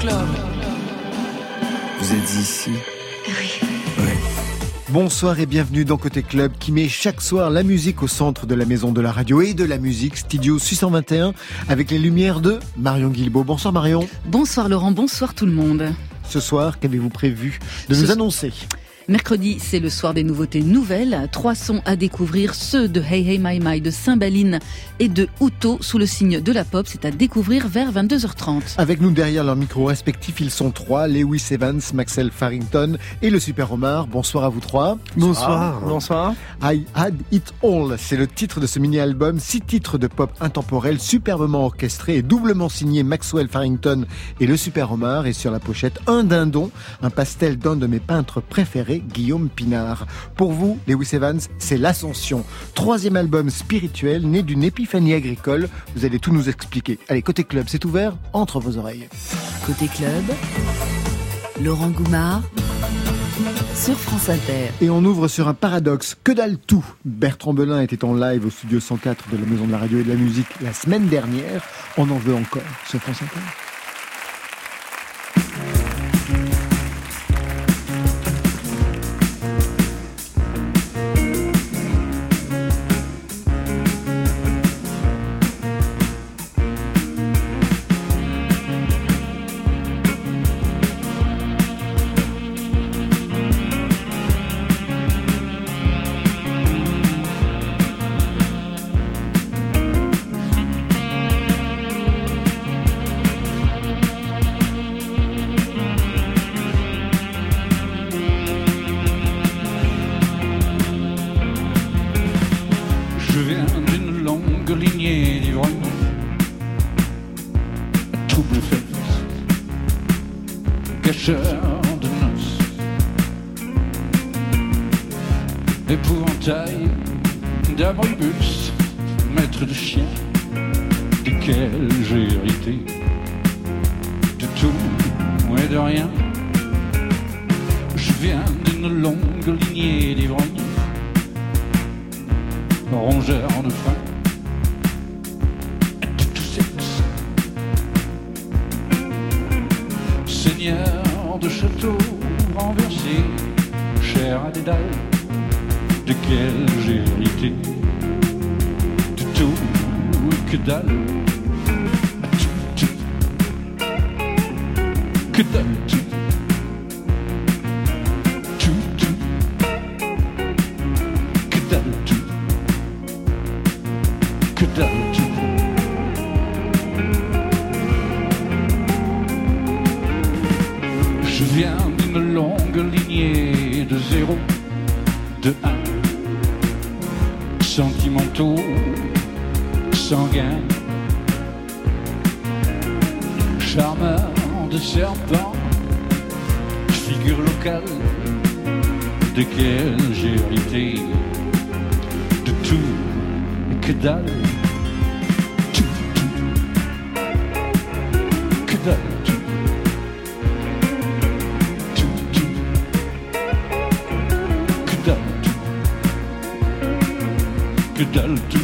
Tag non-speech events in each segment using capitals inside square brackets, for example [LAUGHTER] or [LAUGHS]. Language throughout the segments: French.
Club. Vous êtes ici Oui. Bonsoir et bienvenue dans Côté Club qui met chaque soir la musique au centre de la maison de la radio et de la musique, Studio 621, avec les lumières de Marion Guilbeault. Bonsoir Marion. Bonsoir Laurent, bonsoir tout le monde. Ce soir, qu'avez-vous prévu de nous annoncer? Mercredi, c'est le soir des nouveautés nouvelles. Trois sons à découvrir, ceux de Hey Hey My My, de Cymbaline et de Uto sous le signe de la pop. C'est à découvrir vers 22h30. Avec nous derrière leurs micros respectifs, ils sont trois, Lewis Evans, Maxwell Farrington et le Super Omar. Bonsoir à vous trois. Bonsoir. Bonsoir. I Had It All, c'est le titre de ce mini-album, six titres de pop intemporel, superbement orchestrés et doublement signés Maxwell Farrington et le Super Omar. Et sur la pochette, un dindon, un pastel d'un de mes peintres préférés, Guillaume Pinard. Pour vous, Lewis Evans, c'est l'ascension. Troisième album spirituel né d'une épiphanie agricole. Vous allez tout nous expliquer. Allez, côté club, c'est ouvert entre vos oreilles. Côté club, Laurent Goumard sur France Inter. Et on ouvre sur un paradoxe. Que dalle tout Bertrand Belin était en live au studio 104 de la Maison de la Radio et de la Musique la semaine dernière. On en veut encore sur France Inter. Figure locale, desquels j'ai hérité de tout que dalle. Tout, tout. Que dalle. Tout. Que. Que dalle. Tout,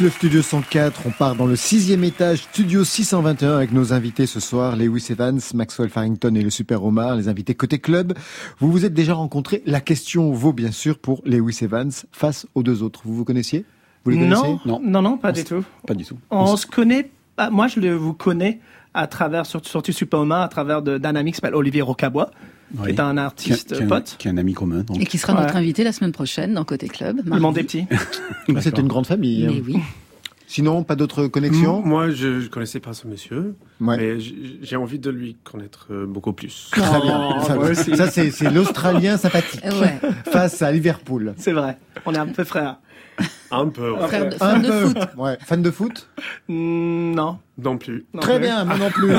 quitte le studio 104, on part dans le sixième étage, studio 621 avec nos invités ce soir, Lewis Evans, Maxwell Farrington et le Super Omar, les invités côté club. Vous vous êtes déjà rencontrés. La question vaut bien sûr pour Lewis Evans face aux deux autres. Vous vous connaissiez? Vous les connaissez Non, non, non, pas du tout. Pas du tout. On se connaît bah, moi, je le, vous connais à travers, surtout, surtout Superman, à travers de- d'un ami qui s'appelle Olivier Rocabois, qui Oui. est un Qui, artiste qui- pote. qui est un ami commun. Donc. Et qui sera notre invité la semaine prochaine dans Côté Club. Le mardi. monde des petits. [LAUGHS] C'est une grande famille. Mais hein. oui. Sinon, pas d'autres connexions Moi, je, je connaissais pas ce monsieur, Ouais. mais j'ai envie de lui connaître euh, beaucoup plus. [LAUGHS] Très bien. Oh, Ça, c'est c'est l'Australien sympathique Ouais. face à Liverpool. C'est vrai. On est un peu frères. Un peu, ouais. Frère de, Un fan de peu. foot. Ouais. Fan de foot Mm, non. non plus. Non Très plus. bien, moi non plus.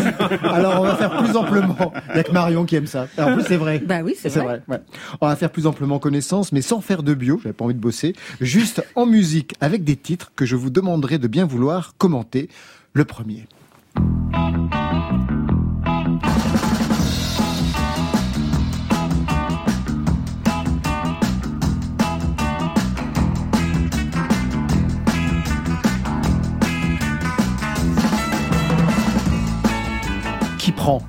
Alors on va faire plus amplement. Il y a que Marion qui aime ça. En plus c'est vrai. Bah oui, c'est C'est vrai. vrai. ouais. On va faire plus amplement connaissance, mais sans faire de bio. J'avais pas envie de bosser. Juste en musique, avec des titres que je vous demanderai de bien vouloir commenter. Le premier. Prend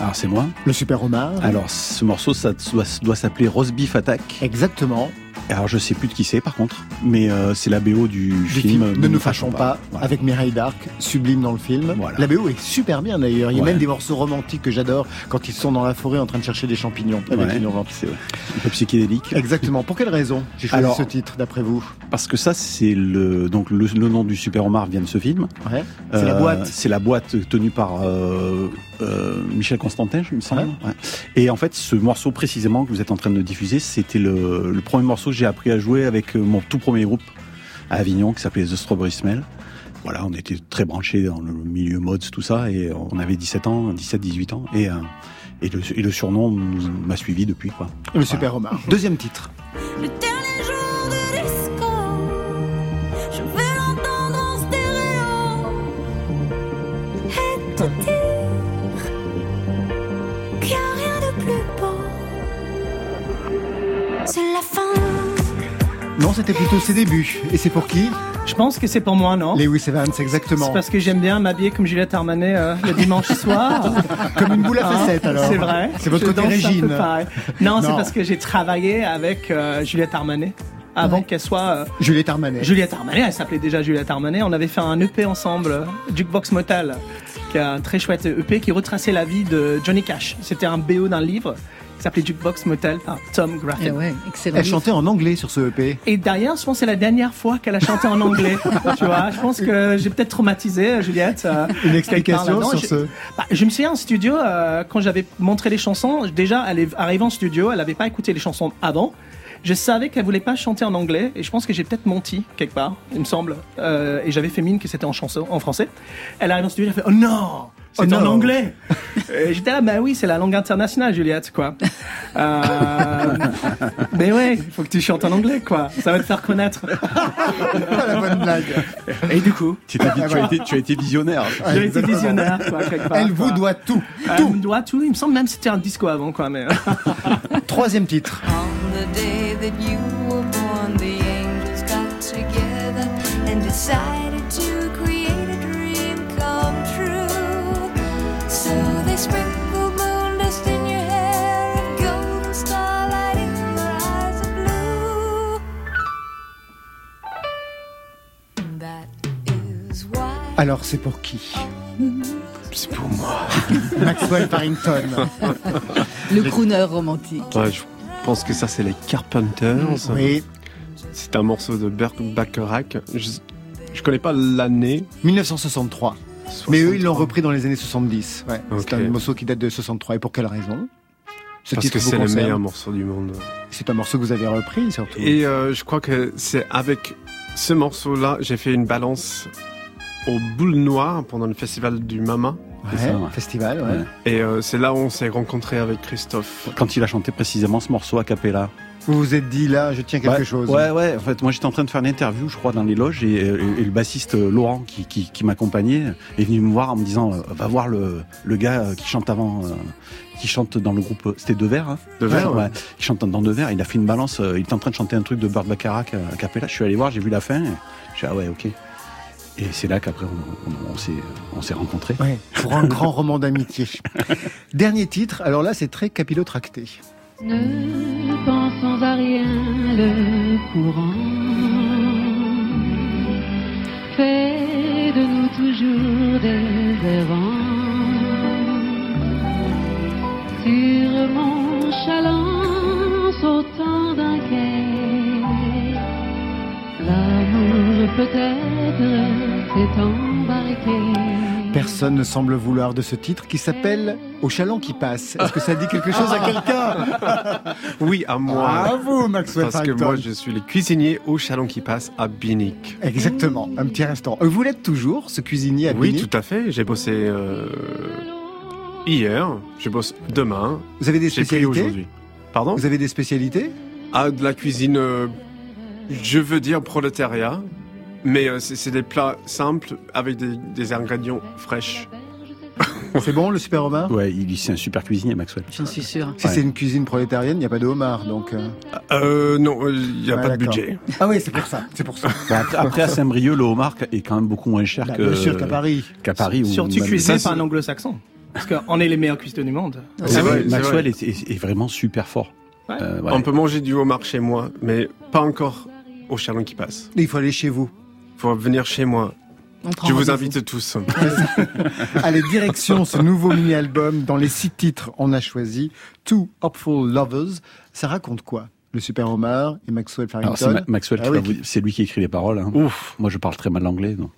Alors c'est moi. le super homard Alors ce morceau, ça doit, doit s'appeler Roast Beef Attack. Exactement. Alors je sais plus de qui c'est par contre, mais euh, c'est la BO du, Du film, film Ne nous fâchons pas, Voilà. avec Mireille Darc, sublime dans le film. Voilà. La BO est super bien d'ailleurs. Il y a Ouais. même des morceaux romantiques que j'adore quand ils sont dans la forêt en train de chercher des champignons avec Ouais, c'est un peu psychédélique. Exactement. Pour quelle raison j'ai choisi Alors- ce titre d'après vous? Parce que ça, c'est le donc le, le nom du super homard vient de ce film. Ouais. C'est la Euh, boîte. C'est la boîte tenue par euh, Michel Constantin, je me semble. Et en fait, ce morceau précisément que vous êtes en train de diffuser, c'était le, le premier morceau que j'ai appris à jouer avec euh, mon tout premier groupe à Avignon qui s'appelait The Strawberry Smell. Voilà, on était très branchés dans le milieu mods, tout ça, et on avait 17 ans, 17, 18 ans, et, euh, et, le, et le surnom m'a suivi depuis, quoi. Le super homard. Deuxième titre. Le dernier jour de disco, je veux l'entendre en stéréo et te dire qu'il n'y a rien de plus beau. C'est la fin. Non, c'était plutôt ses débuts. Et c'est pour qui Je pense que c'est pour moi, non Lewis Evans, exactement. C'est parce que j'aime bien m'habiller comme Juliette Armanet euh, le dimanche soir. [LAUGHS] Comme une boule à Hein, facettes alors. C'est vrai. C'est votre côté Régine. Non, c'est parce que j'ai travaillé avec euh, Juliette Armanet avant Ouais. qu'elle soit euh, Juliette Armanet. Juliette Armanet. Elle s'appelait déjà Juliette Armanet. On avait fait un EP ensemble, Jukebox Motel, qui est un très chouette EP qui retraçait la vie de Johnny Cash. C'était un BO d'un livre qui s'appelait Jukebox Motel par Tom Eh Graffin. ouais, excellent. Elle chantait en anglais sur ce EP. Et derrière, je pense que c'est la dernière fois qu'elle a chanté en anglais. [LAUGHS] tu vois, je pense que j'ai peut-être traumatisé euh, Juliette. euh, Une explication sur Je- ce. Bah, je me souviens en studio, euh, quand j'avais montré les chansons, déjà, elle est arrivée en studio, elle n'avait pas écouté les chansons avant. Je savais qu'elle voulait pas chanter en anglais et je pense que j'ai peut-être menti quelque part, il me semble. Euh, et j'avais fait mine que c'était en chanson, en français. Elle arrive en studio, elle fait Oh non c'est Oh en non. anglais [LAUGHS] Et J'étais là, bah oui, c'est la langue internationale, Juliette, quoi. Euh, mais ouais, faut que tu chantes en anglais, quoi. Ça va te faire connaître. [LAUGHS] La bonne blague. Et du coup, Tu, t'es- tu as été, tu as été visionnaire. [LAUGHS] j'ai été visionnaire, quoi, quelque part. Elle vous quoi. doit tout. Elle me doit tout. Il me semble même que c'était un disco avant, quoi. Mais Troisième titre. On the Alors c'est pour qui? C'est pour moi. [LAUGHS] Maxwell Farrington. Le crooner romantique. Ouais, je pense que ça, c'est les Carpenters. Oui, C'est un morceau de Bert Bacharach. Je, je connais pas l'année. 1963. Mais eux, ils l'ont 63. repris dans les années 70. Ouais. C'est un morceau qui date de 63. Et pour quelle raison? Ce Parce que c'est le meilleur morceau du monde. C'est un morceau que vous avez repris surtout. Et euh, je crois que c'est avec ce morceau-là, j'ai fait une balance au boule noire pendant le festival du Mama. Ouais, ça, ouais. festival, ouais. Et euh, c'est là où on s'est rencontrés avec Christophe. Quand il a chanté précisément ce morceau a cappella. Vous vous êtes dit là, je tiens quelque ouais, chose. Ouais, ouais. En fait, moi, j'étais en train de faire une interview, je crois, dans les loges, et, et- et le bassiste euh, Laurent, qui, qui, qui m'accompagnait, est venu me voir en me disant, euh, va voir le, le gars euh, qui chante avant, euh, qui chante dans le groupe. euh, C'était Deux Verres. Hein De verre, ouais. Il chante dans Deux Verres. Il a fait une balance. euh, il était en train de chanter un truc de Bacharach euh, à cappella. Je suis allé voir, j'ai vu la fin. Je suis ah ouais, ok. Et c'est là qu'après on, on- on s'est on s'est rencontrés. Ouais, pour un grand roman d'amitié. [LAUGHS] Dernier titre, alors là c'est très capillotracté. Ne pensons à rien, le courant fait de nous toujours des errants. Sur mon chaland sautant d'un quai, l'amour peut-être s'est embarqué. Personne ne semble vouloir de ce titre qui s'appelle Au chaland qui passe. Est-ce que ça dit quelque chose à quelqu'un [LAUGHS] Oui, à moi. À vous, Maxwell Parce que moi, je suis le cuisinier au Chalon qui passe à Binic. Exactement, un petit restaurant. Euh, Vous l'êtes toujours, ce cuisinier à Oui, Binic tout à fait. J'ai bossé euh, hier, je bosse demain, Vous avez des spécialités aujourd'hui. Pardon Vous avez des spécialités Ah, de la cuisine, euh, je veux dire prolétariat, mais euh, c'est des plats simples avec des, des ingrédients fraîches. [LAUGHS] C'est bon, le super homard Ouais, il c'est un super cuisinier, Maxwell. J'en suis sûr. Si Ouais. c'est une cuisine prolétarienne, il n'y a pas de homard, donc... euh, Euh, non, il n'y a pas de budget. Ah oui, c'est pour ça, c'est pour ça. [LAUGHS] Bah, après, après, à Saint-Brieuc, le homard est quand même beaucoup moins cher Bah, que. bien sûr qu'à Paris. Qu'à Paris. ou Surtout même- cuisiné par un anglo-saxon. Parce qu'on est les meilleurs cuisiniers du monde. C'est vrai, Maxwell vrai. est, est- est vraiment super fort. Ouais. Euh, ouais. On peut manger du homard chez moi, mais pas encore au Chalon qui passe. Il faut aller chez vous. Faut venir chez moi. Je vous invite tous. [LAUGHS] Allez, direction ce nouveau mini-album. Dans les six titres, on a choisi Two Hopeful Lovers. Ça raconte quoi Le super homard et Maxwell Alors, c'est Farrington Ma- Maxwell, Ah qui oui. va vous- c'est lui qui écrit les paroles. hein. Ouf. Moi, je parle très mal l'anglais. donc.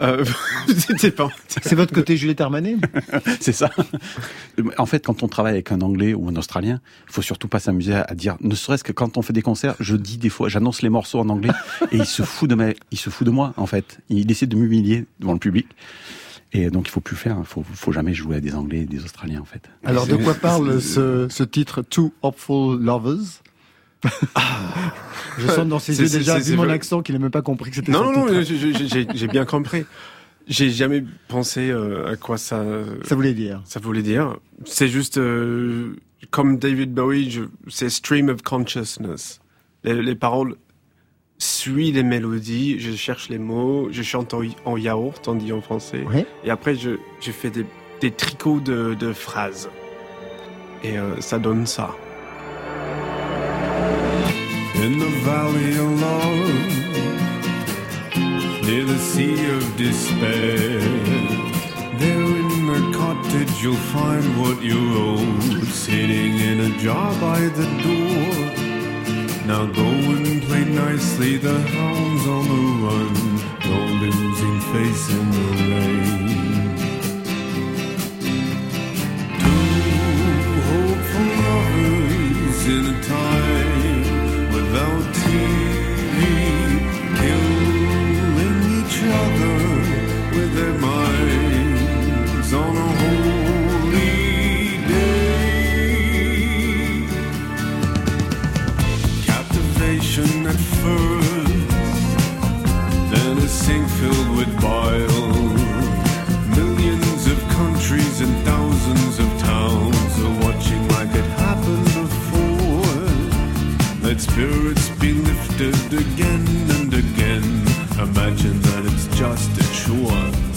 Euh, [LAUGHS] pas. C'est votre côté Juliette Armanet [LAUGHS] c'est ça. En fait, quand on travaille avec un Anglais ou un Australien, il faut surtout pas s'amuser à, à dire. Ne serait-ce que quand on fait des concerts, je dis des fois, j'annonce les morceaux en anglais [LAUGHS] et il se fout de ma, il se fout de moi en fait. Il essaie de m'humilier devant le public. Et donc il faut plus le faire. Il faut, faut jamais jouer à des Anglais, et des Australiens en fait. Alors, de quoi parle ce, ce titre Two Hopeful Lovers? Je sens dans ses yeux déjà, vu mon accent, qu'il n'a même pas compris que c'était Non, non, non, j'ai- bien compris. J'ai jamais pensé euh, à quoi ça, Ça voulait dire. ça voulait dire. C'est juste, euh, comme David Bowie, c'est stream of consciousness. Les, les paroles suivent les mélodies, je cherche les mots, je chante en, en yaourt, on dit en français. Ouais. Et après, je, je fais des, des tricots de, de phrases. Et euh, ça donne ça. Valley of love, near the sea of despair, there in the cottage you'll find what you owed, sitting in a jar by the door. Now go and play nicely, the hounds on the run, no losing face in the rain. Two hopeful lovers in a time Spirits be lifted again and again. Imagine that it's just a chore.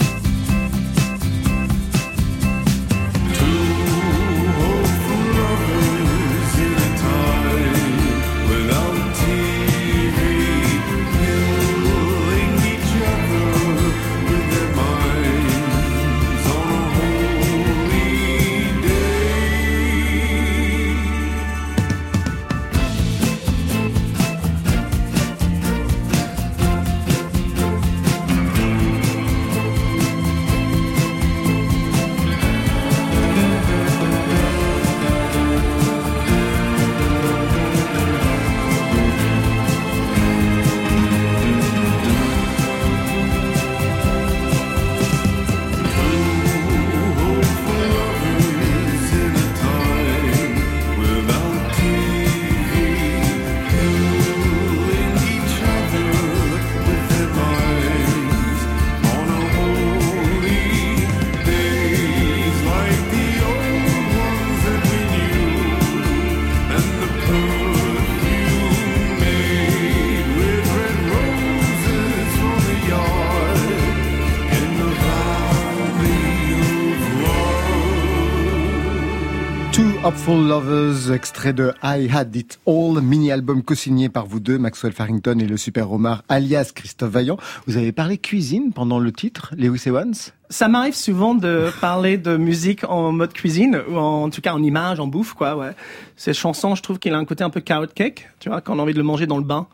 Hopeful Lovers, extrait de I Had It All, mini-album co-signé par vous deux, Maxwell Farrington et le Super Romar, alias Christophe Vaillant. Vous avez parlé cuisine pendant le titre, Lewis Evans? Ça m'arrive souvent de parler de musique en mode cuisine, ou en tout cas en image, en bouffe, quoi, ouais. Cette chanson, je trouve qu'il a un côté un peu carrot cake, tu vois, quand on a envie de le manger dans le bain.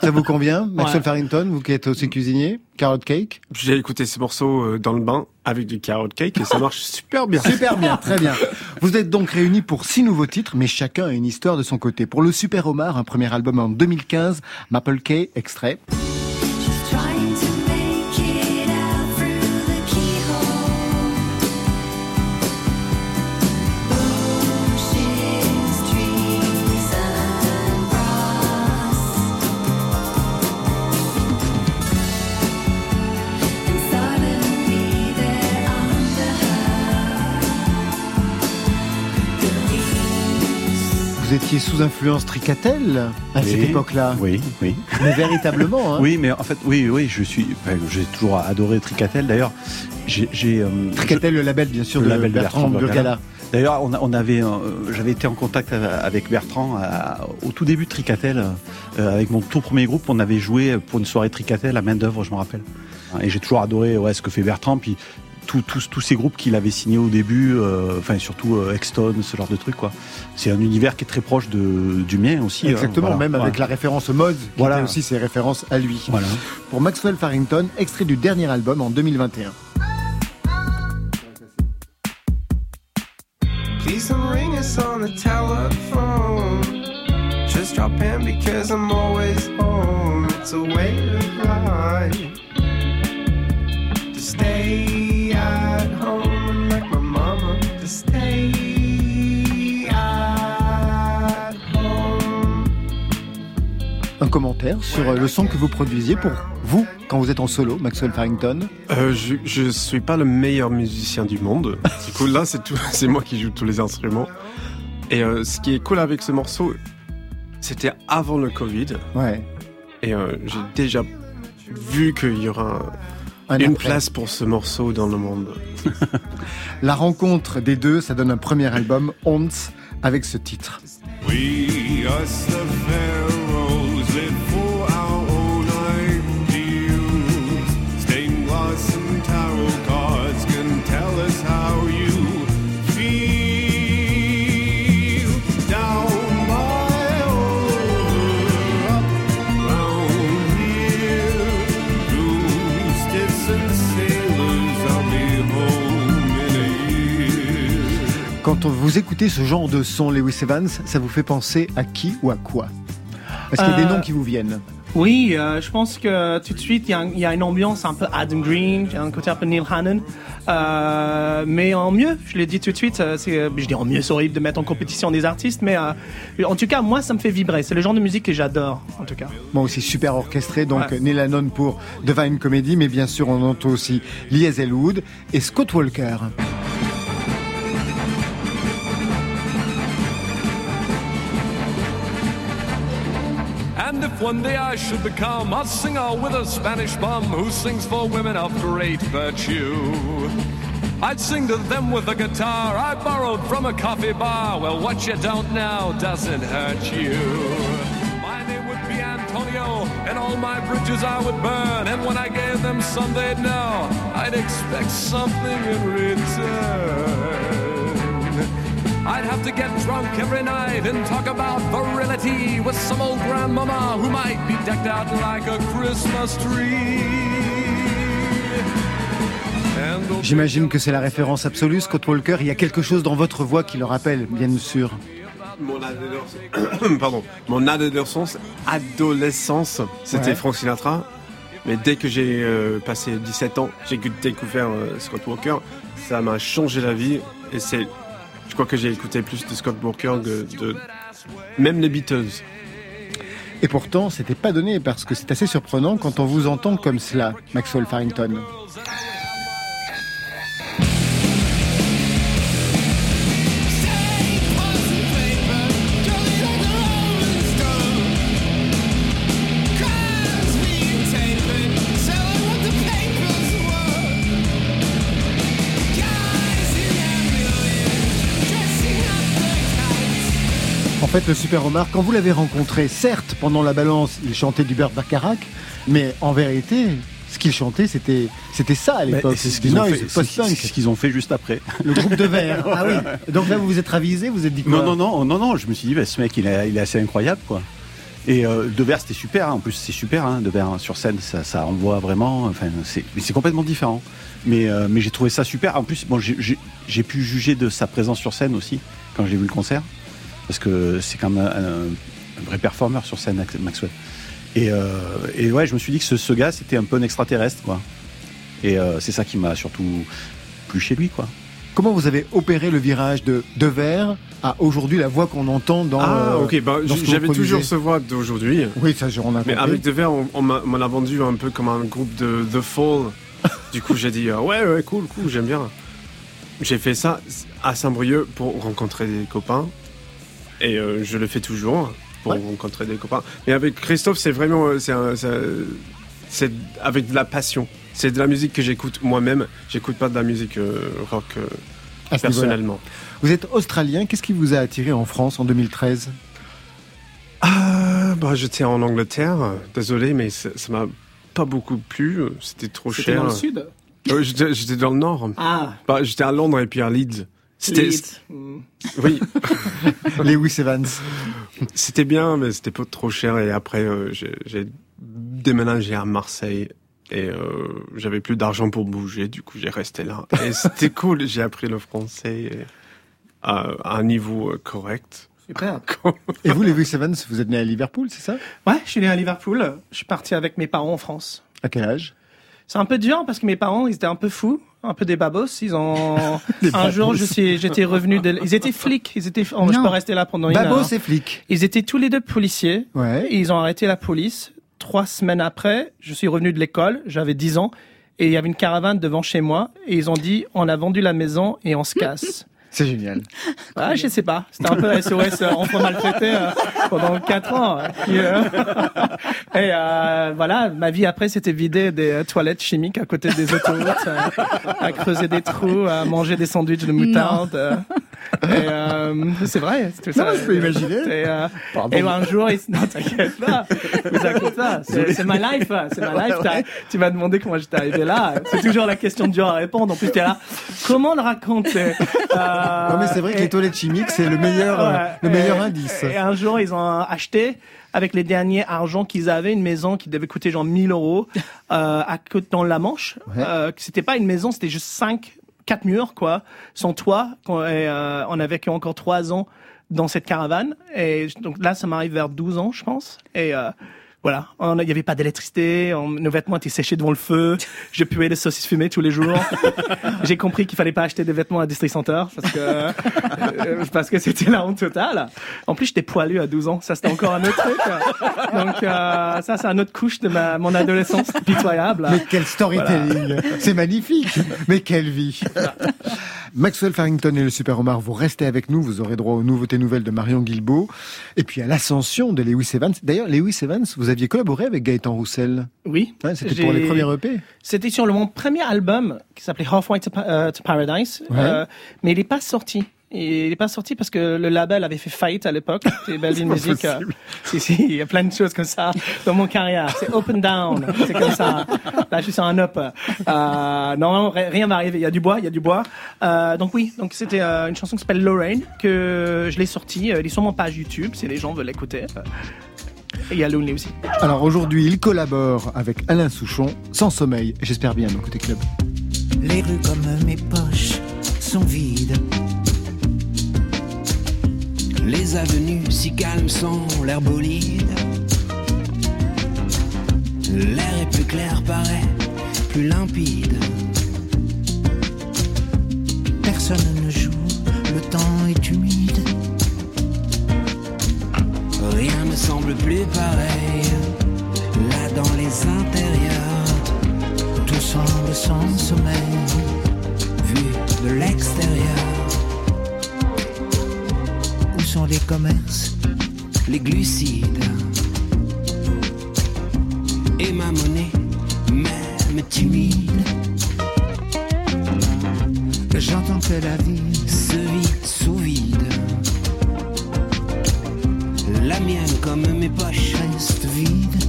Ça vous convient Maxwell Ouais. Farrington, vous qui êtes aussi cuisinier Carrot Cake J'ai écouté ce morceau euh, dans le bain avec du carrot cake et ça marche [LAUGHS] super bien. Super bien, très bien. Vous êtes donc réunis pour six nouveaux titres, mais chacun a une histoire de son côté. Pour le Super Omar, un premier album en 2015, Maple Kay, extrait. Étiez sous influence Tricatel à cette époque-là. Oui, oui. Mais véritablement, hein. [LAUGHS] Oui, mais en fait, oui, oui, je suis, enfin, j'ai toujours adoré Tricatel. D'ailleurs, j'ai, euh, Tricatel, le label, bien sûr, le de label Bertrand Burgala. D'ailleurs, on, a- on avait, euh, j'avais été en contact avec Bertrand à- au tout début de Tricatel, euh, avec mon tout premier groupe. On avait joué pour une soirée Tricatel à main d'œuvre, je me rappelle. Et j'ai toujours adoré ouais, ce que fait Bertrand. Puis tous tous tous ces groupes qu'il avait signés au début, euh, enfin surtout euh, Extone, ce genre de truc quoi. C'est un univers qui est très proche de, du mien aussi. hein, Exactement, voilà. même avec la référence au mode, qui Voilà. était aussi ses références à lui. Voilà. Pour Maxwell Farrington, extrait du dernier album en 2021. Please don't ring us on the telephone. Just drop in because I'm always home. It's a way of life. To stay commentaire sur euh, le son que vous produisiez pour vous quand vous êtes en solo, Maxwell Farrington. Euh, je, je suis pas le meilleur musicien du monde. Du coup, là, [LAUGHS] c'est moi qui joue tous les instruments. Et euh, ce qui est cool avec ce morceau, c'était avant le Covid. Ouais. Et euh, j'ai déjà vu qu'il y aura Un une après. place pour ce morceau dans le monde. [LAUGHS] La rencontre des deux, ça donne un premier album, Ons, avec ce titre. We, us the Quand on- vous écoutez ce genre de son, Lewis Evans, ça vous fait penser à qui ou à quoi? Est-ce qu'il y a des Euh, noms qui vous viennent? Oui, euh, je pense que tout de suite, il y, a y une ambiance un peu Adam Green, il y a un côté un peu Neil Hannon. Euh, mais en mieux, je l'ai dit tout de suite, euh, c'est, je dis en mieux, c'est horrible de mettre en compétition des artistes, mais en tout cas, moi, ça me fait vibrer. C'est le genre de musique que j'adore, en tout cas. Moi aussi super orchestré, donc Ouais. Neil Hannon pour Divine Comedy, mais bien sûr on entend aussi Lee Hazelwood et Scott Walker. One day I should become a singer with a Spanish bum who sings for women of great virtue, I'd sing to them with a guitar I borrowed from a coffee bar. Well, what you don't know doesn't hurt you. My name would be Antonio, and all my bridges I would burn. And when I gave them some, they'd know I'd expect something in return. I'd have to get drunk every night and talk about virility with some old grandmama who might be decked out like a Christmas tree. J'imagine que c'est la référence absolue, Scott Walker. Il y a quelque chose dans votre voix qui le rappelle, bien sûr. Mon adolescence, [COUGHS] pardon, mon adolescence, adolescence, c'était Ouais. Frank Sinatra. Mais dès que j'ai euh, passé 17 ans, j'ai découvert euh, Scott Walker. Ça m'a changé la vie. Et c'est, je crois que j'ai écouté plus de Scott Walker que de même les Beatles. Et pourtant, c'était pas donné parce que c'est assez surprenant quand on vous entend comme cela, Maxwell Farrington. Fait, le Super Omar, quand vous l'avez rencontré, certes, pendant la balance, il chantait du Bert Bacharach, mais en vérité, ce qu'il chantait, c'était, c'était ça à l'époque. c'est ce qu'ils ont ce ont fait juste après. [LAUGHS] Le groupe de verre. [LAUGHS] Ah oui. Donc là, vous vous êtes ravisé, vous vous êtes dit quoi Non, non, non, non, non, je me suis dit, bah, ce mec, il est, il est assez incroyable, quoi. Et euh, Devers, c'était super, hein. en plus, c'est super, hein, Devers, hein, sur scène, ça, ça envoie vraiment, enfin, c'est complètement différent. Mais, euh, mais j'ai trouvé ça super. En plus, bon, j'ai pu juger de sa présence sur scène aussi, quand j'ai vu le concert, parce que c'est quand même un, un vrai performeur sur scène, Maxwell. Et, euh, et ouais, je me suis dit que ce, ce gars, c'était un peu un extraterrestre, quoi. Et euh, c'est ça qui m'a surtout plu chez lui, quoi. Comment vous avez opéré le virage de, de verre à aujourd'hui la voix qu'on entend dans. Ah, euh, ok, bah, j'avais toujours ce voix d'aujourd'hui. Oui, ça, on a Mais avec Devers, on, on m'a l'a vendu un peu comme un groupe de The Fall. du coup, j'ai dit, euh, ouais, ouais, cool, cool, j'aime bien. J'ai fait ça à Saint-Brieuc pour rencontrer des copains. Et euh, je le fais toujours pour rencontrer des copains. Mais avec Christophe, c'est vraiment. euh, C'est avec de la passion. C'est de la musique que j'écoute moi-même. J'écoute pas de la musique euh, rock euh, personnellement. Vous êtes australien, qu'est-ce qui vous a attiré en France en 2013 Ah, bah, j'étais en Angleterre. Désolé, mais ça m'a pas beaucoup plu. C'était trop C'était cher. dans le sud? Euh, j'étais, j'étais dans le nord. Ah. Bah, j'étais à Londres et puis à Leeds. C'était. Mm. oui. [LAUGHS] Lewis Evans. C'était bien, mais c'était pas trop cher. Et après, euh, j'ai, déménagé à Marseille. Et euh, j'avais plus d'argent pour bouger, du coup j'ai resté là. Et [LAUGHS] c'était cool, j'ai appris le français et, à, à un niveau euh, correct. Super. [LAUGHS] Et vous, Lewis Evans, vous êtes né à Liverpool, c'est ça? Ouais, je suis né à Liverpool. Je suis parti avec mes parents en France. À quel âge? C'est un peu dur parce que mes parents, ils étaient un peu fous, un peu des babos. Ils ont. [LAUGHS] Un jour, babos. je suis, j'étais revenu de. Ils étaient flics. Ils étaient. oh, je peux rester là pendant une Babos heure. et flics. Ils étaient tous les deux policiers. Ouais. Et ils ont arrêté la police. Trois semaines après, je suis revenu de l'école. J'avais 10 ans. Et il y avait une caravane devant chez moi. Et ils ont dit, on a vendu la maison et on se casse. [LAUGHS] C'est génial. [LAUGHS] Ah, je sais pas. C'était un peu SOS euh, enfant maltraité euh, pendant quatre ans. ouais. Et, euh, [LAUGHS] et euh, voilà, ma vie après, c'était vider des euh, toilettes chimiques à côté des autoroutes, euh, à creuser des trous, à manger des sandwichs de moutarde. Euh. C'est vrai. c'est tout Non, ça. je peux imaginer. Et, euh, et un jour, il... non, t'inquiète pas. Ne t'inquiète pas. C'est ma life. C'est ma life. Tu m'as demandé comment j'étais arrivé là. C'est toujours la question dure à répondre. En plus, t'es là. Comment le raconter Euh, [LAUGHS] Non, mais c'est vrai que les toilettes chimiques, c'est le meilleur, euh, Ouais. le meilleur Et- indice. Et un jour, ils ont acheté avec les derniers argents qu'ils avaient une maison qui devait coûter genre 1000 euros euh, à côté dans la Manche. Ouais. Euh, c'était pas une maison, c'était juste cinq, quatre murs quoi, sans toit. Et, euh, on a vécu encore trois ans dans cette caravane. Et donc là, ça m'arrive vers 12 ans, je pense. Et euh, voilà, On- il n'y avait pas d'électricité, on- nos vêtements étaient séchés devant le feu, [LAUGHS] je puais des saucisses fumées tous les jours. [LAUGHS] J'ai compris qu'il fallait pas acheter des vêtements à District Center parce que [LAUGHS] euh, parce que c'était la honte totale. En plus, j'étais poilu à 12 ans, ça c'était encore un autre truc. Donc euh, ça c'est une autre couche de ma mon adolescence pitoyable. Mais quel storytelling C'est magnifique Mais quelle vie Maxwell Farrington et le Super Omar, vous restez avec nous, vous aurez droit aux nouveautés nouvelles de Marion Guilbault, et puis à l'ascension de Lewis Evans. D'ailleurs, Lewis Evans, vous aviez collaboré avec Gaëtan Roussel Oui. C'était pour les premiers EP C'était sur le, mon premier album qui s'appelait Halfway to, Pa- euh, to Paradise, Ouais. euh, mais il n'est pas sorti. Et il n'est pas sorti parce que le label avait fait faillite à l'époque. [LAUGHS] C'est pas Music. euh, possible. si, si, il y a plein de choses comme ça dans mon carrière. C'est up and down. C'est comme ça. Là, je suis sur un up. Euh, non, non, ri- rien va arriver. Il y a du bois, il y a du bois. Euh, donc oui, donc c'était euh, une chanson qui s'appelle Lorraine que je l'ai sortie. Elle est sur mon page YouTube si les gens veulent l'écouter. Et il y a Lonely aussi. Alors aujourd'hui, il collabore avec Alain Souchon, Sans sommeil, j'espère bien, mon côté club. Les rues comme mes poches sont vides. Les avenues si calmes sont l'air bolide. L'air est plus clair, paraît plus limpide. Personne ne joue, le temps est humide. Rien ne semble plus pareil. Là dans les intérieurs, tout semble sans sommeil. Vu de l'extérieur, les commerces, les glucides. Et ma monnaie, même timide. J'entends que la vie se vide sous vide. La mienne, comme mes poches, reste vide.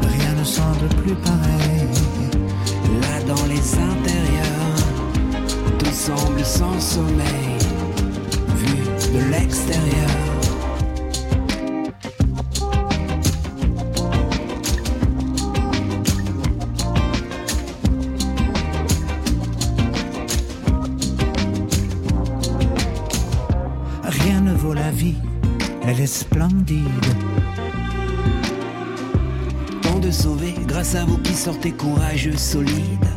Rien ne semble plus pareil. Là, dans les intérieurs, tout semble sans sommeil de l'extérieur. Rien ne vaut la vie, elle est splendide. Tant de sauver grâce à vous qui sortez courageux, solides.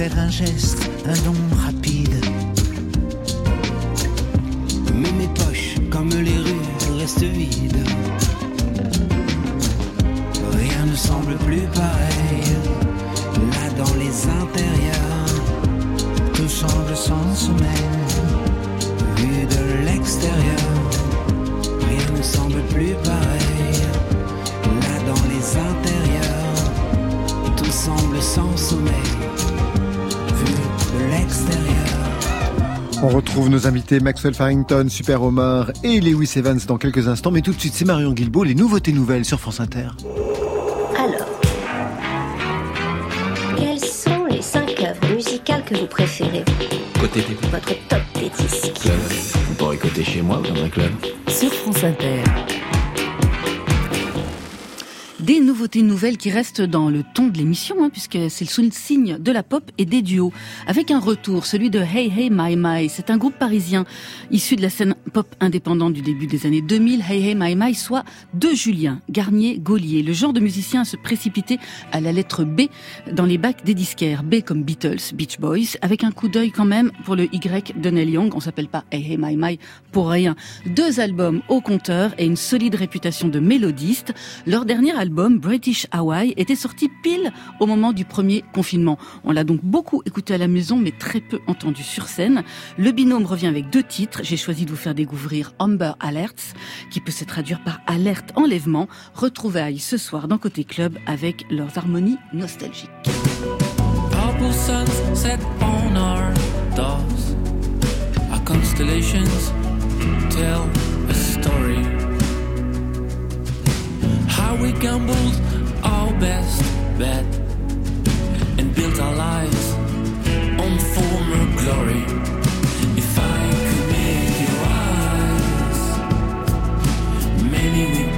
Faire un geste, un rapide. Nos invités Maxwell Farrington, Super Omar et Lewis Evans dans quelques instants. Mais tout de suite, c'est Marion Guilbault, les nouveautés nouvelles sur France Inter. Alors, quelles sont les cinq œuvres musicales que vous préférez? Côté Votre top des disques club. Vous pourrez côté chez moi ou dans un club? Sur France Inter. Des nouveautés nouvelles qui restent dans le ton de l'émission, hein, puisque c'est le signe de la pop et des duos. Avec un retour, celui de Hey Hey My My. C'est un groupe parisien issu de la scène pop indépendante du début des années 2000. Hey Hey My My, soit de Julien Garnier Gaulier. Le genre de musicien à se précipiter à la lettre B dans les bacs des disquaires. B comme Beatles, Beach Boys, avec un coup d'œil quand même pour le Y de Neil Young. On s'appelle pas Hey Hey My My pour rien. Deux albums au compteur et une solide réputation de mélodiste. Leur dernier album, British Hawaii, était sorti pile au moment du premier confinement. On l'a donc beaucoup écouté à la maison, mais très peu entendu sur scène. Le binôme revient avec deux titres. J'ai choisi de vous faire découvrir Amber Alerts, qui peut se traduire par alerte enlèvement. Retrouvailles ce soir dans Côté Club avec leurs harmonies nostalgiques. How we gambled our best bet and built our lives on former glory. If I could make your eyes, maybe we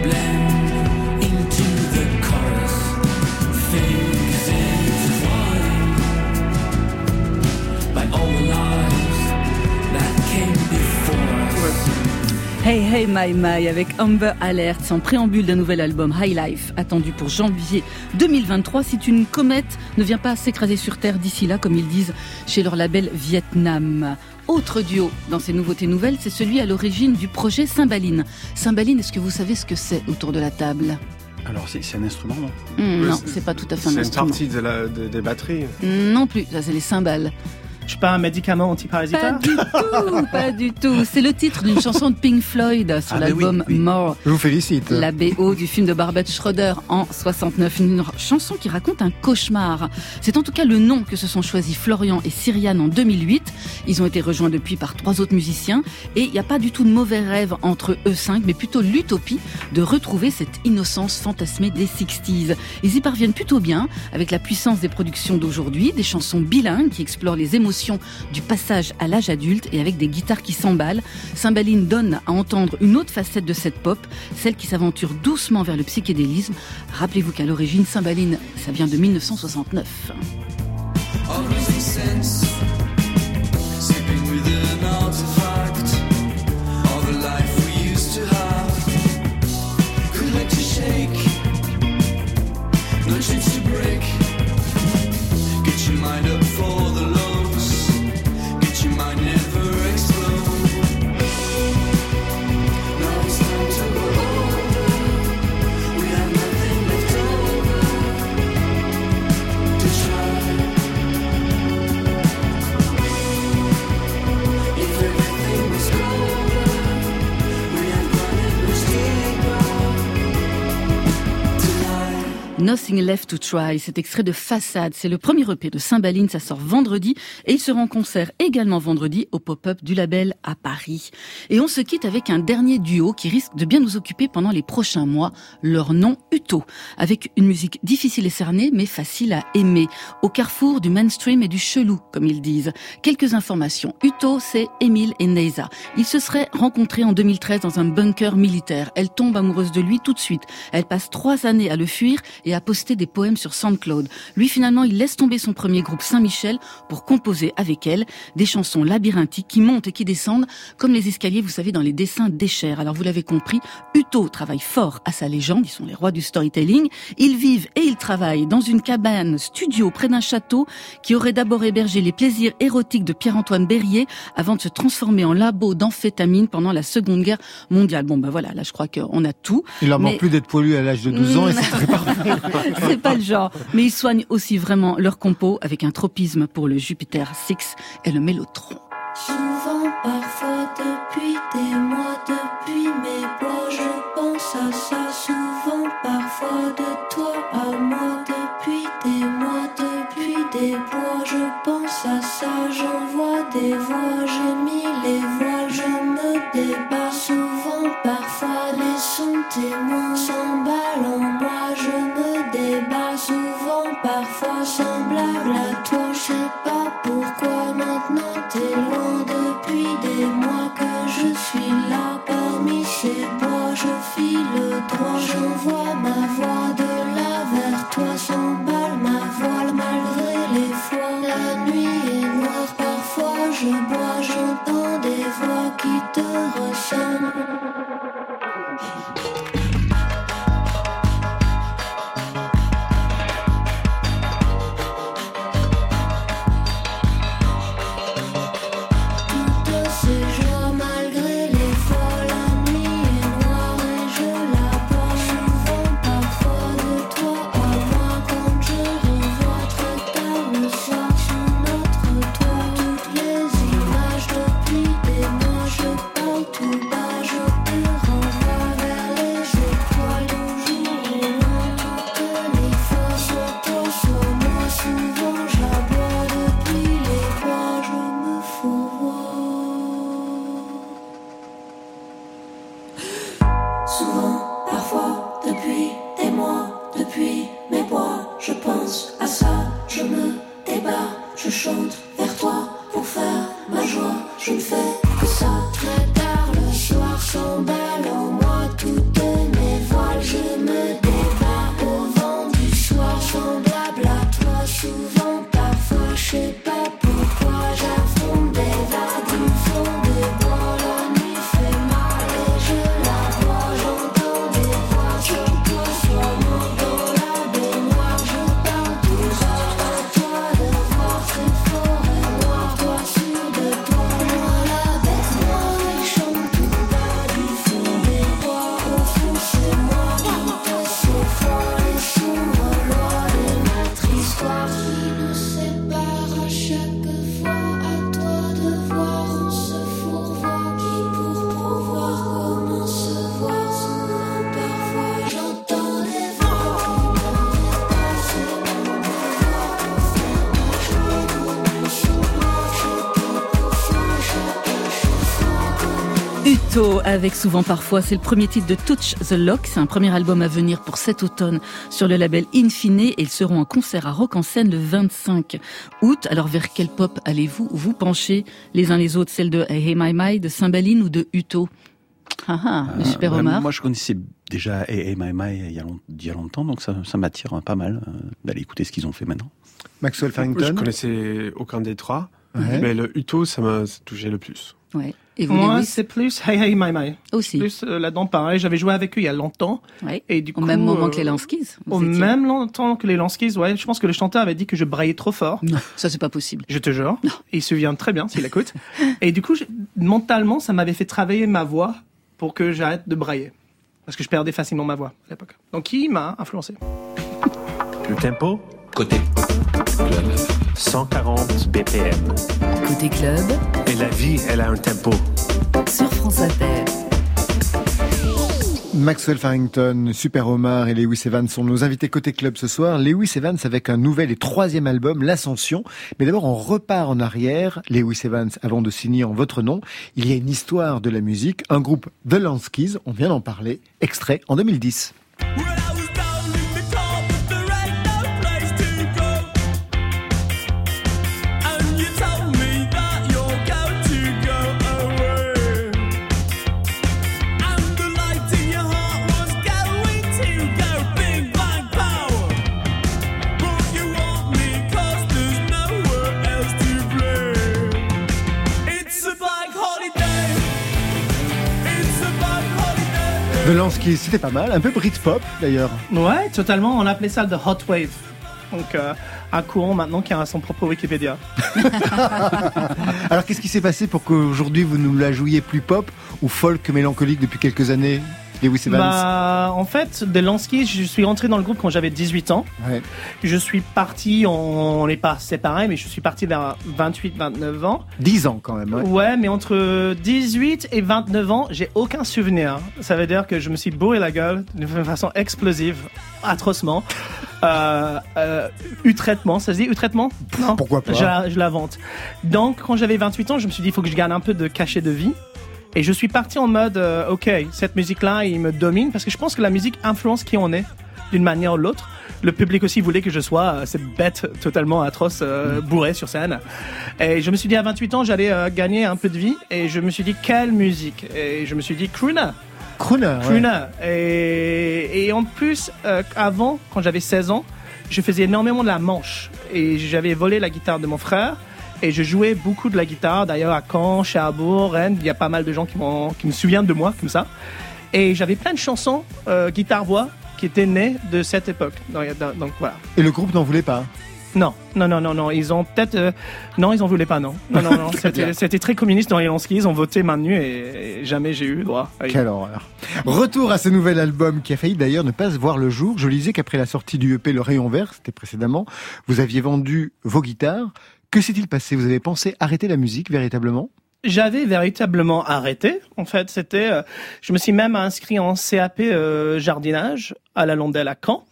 Hey Hey My My avec Amber Alert, en préambule d'un nouvel album High Life, attendu pour janvier 2023 si une comète ne vient pas s'écraser sur Terre d'ici là, comme ils disent chez leur label Vietnam. Autre duo dans ces nouveautés nouvelles, c'est celui à l'origine du projet Cymbaline. Cymbaline, est-ce que vous savez ce que c'est autour de la table? Alors, c'est c'est un instrument, non? Hmm, Non, c'est pas tout à fait un C'est une instrument. partie de la, de- des batteries. Non plus, ça c'est les cymbales. Je suis pas un médicament Pas antiparasitaire du tout, pas du tout. C'est le titre d'une chanson de Pink Floyd sur Ah, oui, l'album oui. More. Je vous félicite. La BO du film de Barbette Schroeder en 69, une chanson qui raconte un cauchemar. C'est en tout cas le nom que se sont choisis Florian et Cyriane en 2008. Ils ont été rejoints depuis par trois autres musiciens et il n'y a pas du tout de mauvais rêve entre eux cinq, mais plutôt l'utopie de retrouver cette innocence fantasmée des 60s. Ils y parviennent plutôt bien avec la puissance des productions d'aujourd'hui, des chansons bilingues qui explorent les émotions du passage à l'âge adulte et avec des guitares qui s'emballent. Cymbaline donne à entendre une autre facette de cette pop, celle qui s'aventure doucement vers le psychédélisme. Rappelez-vous qu'à l'origine, Cymbaline, ça vient de 1969. Nothing Left to Try, cet extrait de Façade. C'est le premier EP de Saint-Baline, ça sort vendredi et il sera en concert également vendredi au pop-up du label à Paris. Et on se quitte avec un dernier duo qui risque de bien nous occuper pendant les prochains mois, leur nom Uto, avec une musique difficile et cernée mais facile à aimer, au carrefour du mainstream et du chelou, comme ils disent. Quelques informations. Uto, c'est Émile et Neysa. Ils se seraient rencontrés en 2013 dans un bunker militaire. Elle tombe amoureuse de lui tout de suite. Elle passe trois années à le fuir et à poster des poèmes sur SoundCloud. Lui, finalement, il laisse tomber son premier groupe Saint-Michel pour composer avec elle des chansons labyrinthiques qui montent et qui descendent comme les escaliers, vous savez, dans les dessins d'Escher. Alors, vous l'avez compris, Uto travaille fort à sa légende. Ils sont les rois du storytelling. Ils vivent et ils travaillent dans une cabane studio près d'un château qui aurait d'abord hébergé les plaisirs érotiques de Pierre-Antoine Berrier avant de se transformer en labo d'amphétamine pendant la Seconde Guerre mondiale. Bon, ben voilà, là, je crois qu'on a tout. Il leur manque plus d'être poilu à l'âge de 12 ans et c'est très parfait. [LAUGHS] [LAUGHS] c'est pas le genre. Mais ils soignent aussi vraiment leur compo avec un tropisme pour le Jupiter 6 et le Mélotron. Souvent, parfois, depuis des mois, depuis mes bois, je pense à ça. Souvent, parfois, de toi à moi, depuis des mois, depuis des bois, je pense à ça. J'envoie des voix, j'ai mis les voiles, je me débat. Souvent, parfois, les sons témoins s'emballent en moi, parfois, semblable à toi, je sais pas pourquoi maintenant t'es loin depuis des mois que je suis là parmi ces bois. Je file droit, j'envoie ma voix de là vers toi, s'emballe ma voile malgré les fois. La nuit est noire, parfois je bois, j'entends des voix qui te ressemblent. Uto, avec souvent parfois, c'est le premier titre de Touch the Lock. C'est un premier album à venir pour cet automne sur le label Infine et ils seront en concert à Rock en scène le 25 août. Alors vers quelle pop allez-vous vous pencher? Les uns les autres, celle de Hey Hey My My, de Cymbaline ou de Uto? Ah ah, le Euh, super ouais, Omar. Moi, je connaissais déjà Hey Hey My My il y a, long- il y a longtemps, donc ça, ça m'attire hein, pas mal euh, d'aller écouter ce qu'ils ont fait maintenant. Maxwell Je Farrington? connaissais aucun des trois, Ouais. mais le Uto, ça m'a touché le plus. Ouais. Et vous, Moi, c'est plus Hey Hey My My. Aussi. Plus euh, là-dedans, pareil. J'avais joué avec eux il y a longtemps. Ouais. Et du Au coup, même moment que euh, les Lanskis. vous Au étiez- même longtemps que les Lanskis, ouais. Je pense que le chanteur avait dit que je braillais trop fort. Non, ça c'est pas possible. Je te jure. Et il se souvient très bien s'il écoute. et du coup, je- mentalement, ça m'avait fait travailler ma voix pour que j'arrête de brailler. Parce que je perdais facilement ma voix à l'époque. Donc, il m'a influencé? Le tempo? Côté club. 140 BPM. Côté club, Et la vie, elle a un tempo. sur France Inter. Maxwell Farrington, Super Omar et Lewis Evans sont nos invités côté club ce soir. Lewis Evans avec un nouvel et troisième album, L'Ascension. Mais d'abord, on repart en arrière. Lewis Evans, avant de signer en votre nom, il y a une histoire de la musique. Un groupe, The Lanskis, on vient d'en parler, extrait en 2010. And Lanskis, c'était pas mal, un peu Britpop d'ailleurs. Ouais, totalement. On appelait ça le Hot Wave. Donc, euh, un courant maintenant qui a son propre Wikipédia. [LAUGHS] Alors qu'est-ce qui s'est passé pour qu'aujourd'hui vous nous la jouiez plus pop ou folk mélancolique depuis quelques années, Lewis Evans Bah, en fait, de Lansky, je suis rentré dans le groupe quand j'avais 18 ans. Ouais. Je suis parti, on n'est pas séparés, mais je suis parti vers 28, 29 ans. 10 ans quand même. ouais. Ouais, mais entre 18 et 29 ans, j'ai aucun souvenir. Ça veut dire que je me suis bourré la gueule d'une façon explosive, atrocement. Euh, euh, U-traitement, ça se dit U-traitement? Non. Pourquoi pas je la, je la vante. Donc, quand j'avais 28 ans, je me suis dit, il faut que je gagne un peu de cachet de vie. Et je suis parti en mode, euh, ok, cette musique-là, il me domine, parce que je pense que la musique influence qui on est, d'une manière ou l'autre. Le public aussi voulait que je sois euh, cette bête totalement atroce, euh, bourrée sur scène. Et je me suis dit, à 28 ans, j'allais euh, gagner un peu de vie, et je me suis dit, quelle musique? Et je me suis dit, crooner Crooner. crooner. Et, et en plus, euh, avant, quand j'avais 16 ans, je faisais énormément de la manche. Et j'avais volé la guitare de mon frère. Et je jouais beaucoup de la guitare. D'ailleurs, à Caen, Cherbourg, Rennes, il y a pas mal de gens qui, qui me souviennent de moi, comme ça. Et j'avais plein de chansons euh, guitare-voix qui étaient nées de cette époque. Donc, donc, voilà. Et le groupe n'en voulait pas? Non, non, non, non, non. Ils ont peut-être. euh, non, ils en voulaient pas, non. Non, non, non. [LAUGHS] C'était très communiste dans les Lansky. Ils ont voté main nue et, et jamais j'ai eu droit. à- Quelle horreur. Retour à ce nouvel album qui a failli d'ailleurs ne pas se voir le jour. Je lisais qu'après la sortie du EP Le Rayon Vert, c'était précédemment, vous aviez vendu vos guitares. Que s'est-il passé? Vous avez pensé arrêter la musique véritablement? J'avais véritablement arrêté. En fait, c'était. euh, je me suis même inscrit en CAP euh, jardinage à la Londelle à Caen.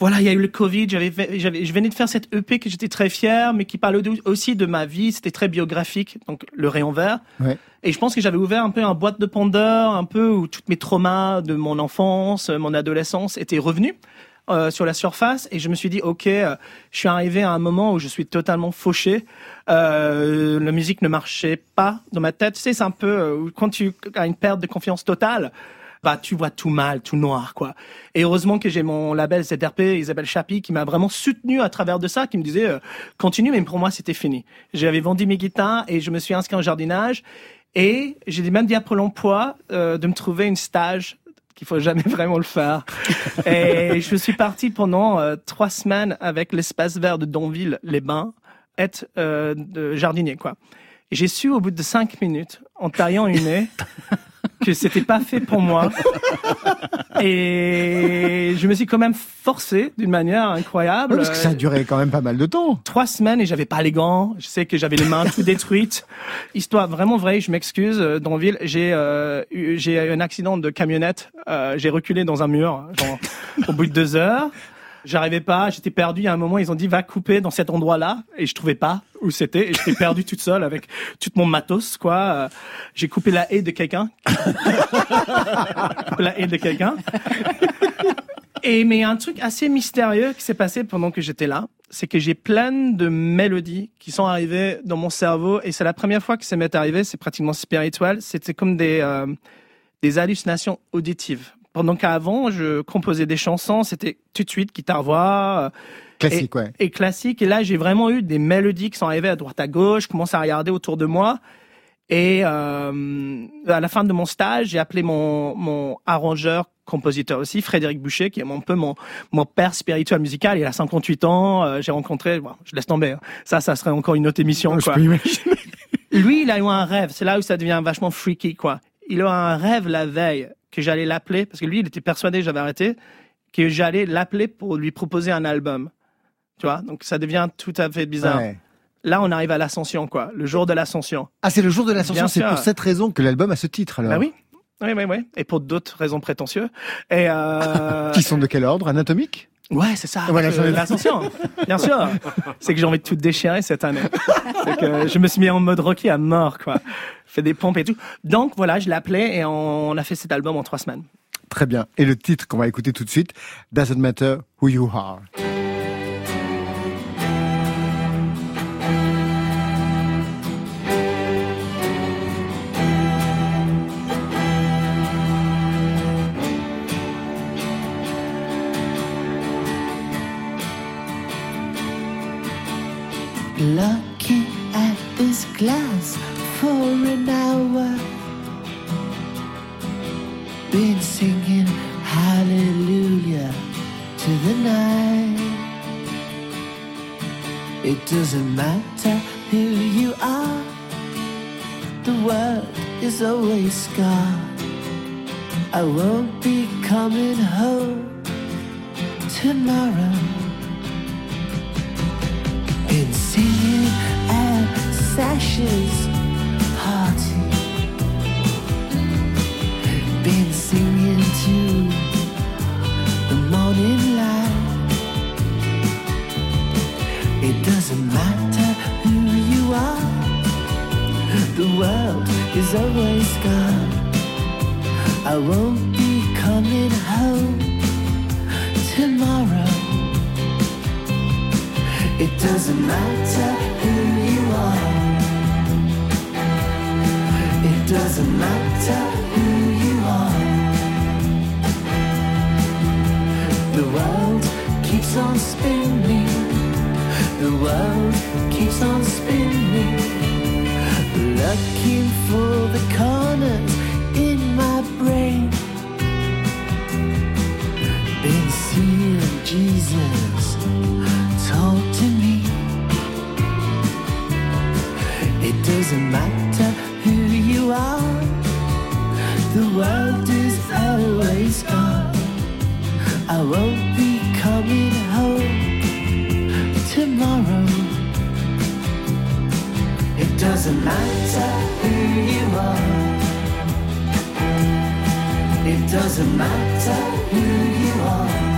Voilà, il y a eu le Covid. J'avais, j'avais, je venais de faire cette EP que j'étais très fier, mais qui parlait au- aussi de ma vie. C'était très biographique, donc le rayon vert. Ouais. Et je pense que j'avais ouvert un peu un boîte de Pandore, un peu où tous mes traumas de mon enfance, mon adolescence étaient revenus euh, sur la surface. Et je me suis dit, ok, euh, je suis arrivé à un moment où je suis totalement fauché. Euh, la musique ne marchait pas dans ma tête. Tu sais, c'est un peu quand tu as une perte de confiance totale. Bah, tu vois tout mal, tout noir, quoi. Et heureusement que j'ai mon label ZRP, Isabelle Chapi, qui m'a vraiment soutenu à travers de ça, qui me disait, continue, mais pour moi, c'était fini. J'avais vendu mes guitares et je me suis inscrit en jardinage. Et j'ai même dit à Pôle emploi de me trouver une stage qu'il faut jamais [LAUGHS] vraiment le faire. Et je suis parti pendant euh, trois semaines avec l'espace vert de Donville, les Bains, être euh, de jardinier, quoi. J'ai su au bout de cinq minutes, en taillant une haie, que c'était pas fait pour moi. Et je me suis quand même forcé d'une manière incroyable. Ouais, Parce que ça a duré quand même pas mal de temps. Trois semaines et j'avais pas les gants. Je sais que j'avais les mains tout détruites. Histoire vraiment vraie. Je m'excuse. euh, Dans ville, j'ai euh, eu, j'ai eu un accident de camionnette. Euh, j'ai reculé dans un mur. Genre, au bout de deux heures. J'arrivais pas, j'étais perdu. Il y a un moment, ils ont dit va couper dans cet endroit-là, et je trouvais pas où c'était. Et j'étais perdu toute seule avec tout mon matos, quoi. Euh, J'ai coupé la haie de quelqu'un. [LAUGHS] La haie de quelqu'un. Et mais un truc assez mystérieux qui s'est passé pendant que j'étais là, c'est que j'ai plein de mélodies qui sont arrivées dans mon cerveau et c'est la première fois que ça m'est arrivé. C'est pratiquement spirituel. C'était comme des euh, des hallucinations auditives. Pendant qu'avant, je composais des chansons, c'était tout de suite guitare voix. Classique, et, ouais. Et classique. Et là, j'ai vraiment eu des mélodies qui sont arrivées à droite à gauche. Je commence à regarder autour de moi. Et euh, à la fin de mon stage, j'ai appelé mon, mon arrangeur, compositeur aussi, Frédéric Boucher, qui est un peu mon, mon père spirituel musical. Il a 58 ans. euh, j'ai rencontré, bon, je laisse tomber. hein. Ça, ça serait encore une autre émission. Je quoi. peux imaginer. [LAUGHS] Lui, il a eu un rêve. C'est là où ça devient vachement freaky, quoi. Il a eu un rêve la veille que j'allais l'appeler, parce que lui, il était persuadé que j'avais arrêté, que j'allais l'appeler pour lui proposer un album. Tu vois, donc ça devient tout à fait bizarre. Ouais. Là, on arrive à l'ascension, quoi. Le jour de l'ascension. Ah, c'est le jour de l'ascension. C'est pour cette raison que l'album a ce titre alors. Bah oui. Oui, oui, oui. Et pour d'autres raisons prétentieuses. Et euh... [LAUGHS] Qui sont de quel ordre? Anatomique? Ouais, c'est ça. Voilà, Euh, j'en ai- l'ascension. Bien sûr. C'est que j'ai envie de tout déchirer cette année. C'est que je me suis mis en mode Rocky à mort, quoi. Fait des pompes et tout. Donc voilà, je l'ai appelé et on a fait cet album en trois semaines. Très bien. Et le titre qu'on va écouter tout de suite, Doesn't Matter Who You Are. Looking at this glass for an hour. Been singing hallelujah to the night. It doesn't matter who you are, the world is always scarred. I won't be coming home tomorrow. Party. Been singing to the morning light. It doesn't matter who you are, the world is always gone. I won't be coming home tomorrow. It doesn't matter doesn't matter who you are. The world keeps on spinning. The world keeps on spinning. Looking for the corners in my brain. Been seeing Jesus talk to me. It doesn't matter are, the world is always gone. I won't be coming home tomorrow. It doesn't matter who you are. It doesn't matter who you are.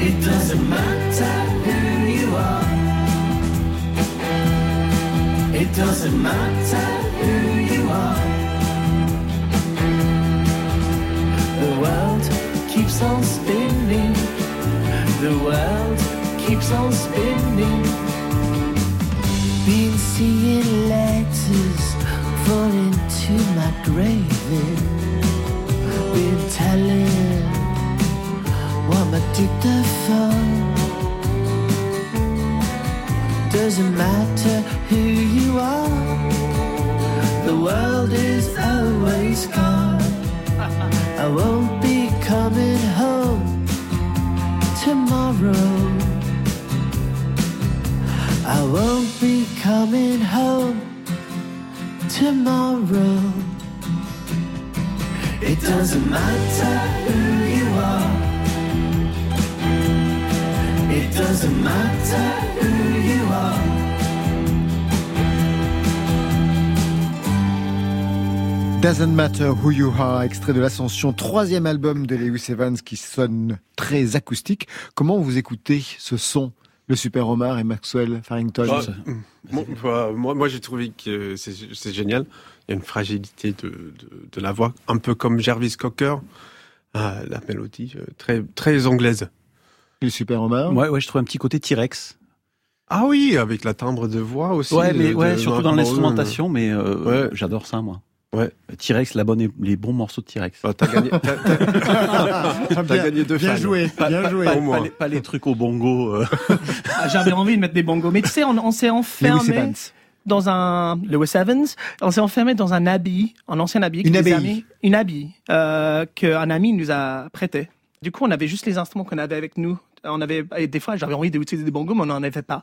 It doesn't matter It doesn't matter who you are. The world keeps on spinning. The world keeps on spinning. Been seeing letters falling to my grave. Been telling what my dictaphone doesn't matter who you are. The world is always gone. I won't be coming home tomorrow. I won't be coming home tomorrow. It doesn't matter who you are. It doesn't matter Doesn't Matter Who You Are, extrait de l'Ascension, troisième album de Lewis Evans qui sonne très acoustique. Comment vous écoutez ce son, le Super Omar et Maxwell Farrington? Ah, moi, moi, moi, moi, j'ai trouvé que c'est génial. Il y a une fragilité de, de, de la voix, un peu comme Jarvis Cocker. Ah, la mélodie euh, très très anglaise. Le Super Omar? Ouais, ouais, je trouve un petit côté T-Rex. Ah oui, avec la timbre de voix aussi. Ouais, mais de- ouais, de surtout dans l'instrumentation, mais euh, Ouais. j'adore ça, moi. Ouais. T-Rex, la bonne, les bons morceaux de T-Rex. Bah, t'as gagné, t'as- t'as- [LAUGHS] t'as Bien- gagné deux bien fans. joué, Pas, bien pas- joué. pas- les, pas les trucs au bongo. euh. Ah, J'avais envie de mettre des bongos. Mais tu sais, on, on s'est enfermé dans un Lewis Evans. On s'est enfermé dans un habit, un ancien habit. Une abbaye. amis- une habit euh, qu'un ami nous a prêté. Du coup, on avait juste les instruments qu'on avait avec nous. On avait des fois, j'avais envie d'utiliser des bongos, mais on n'en avait pas.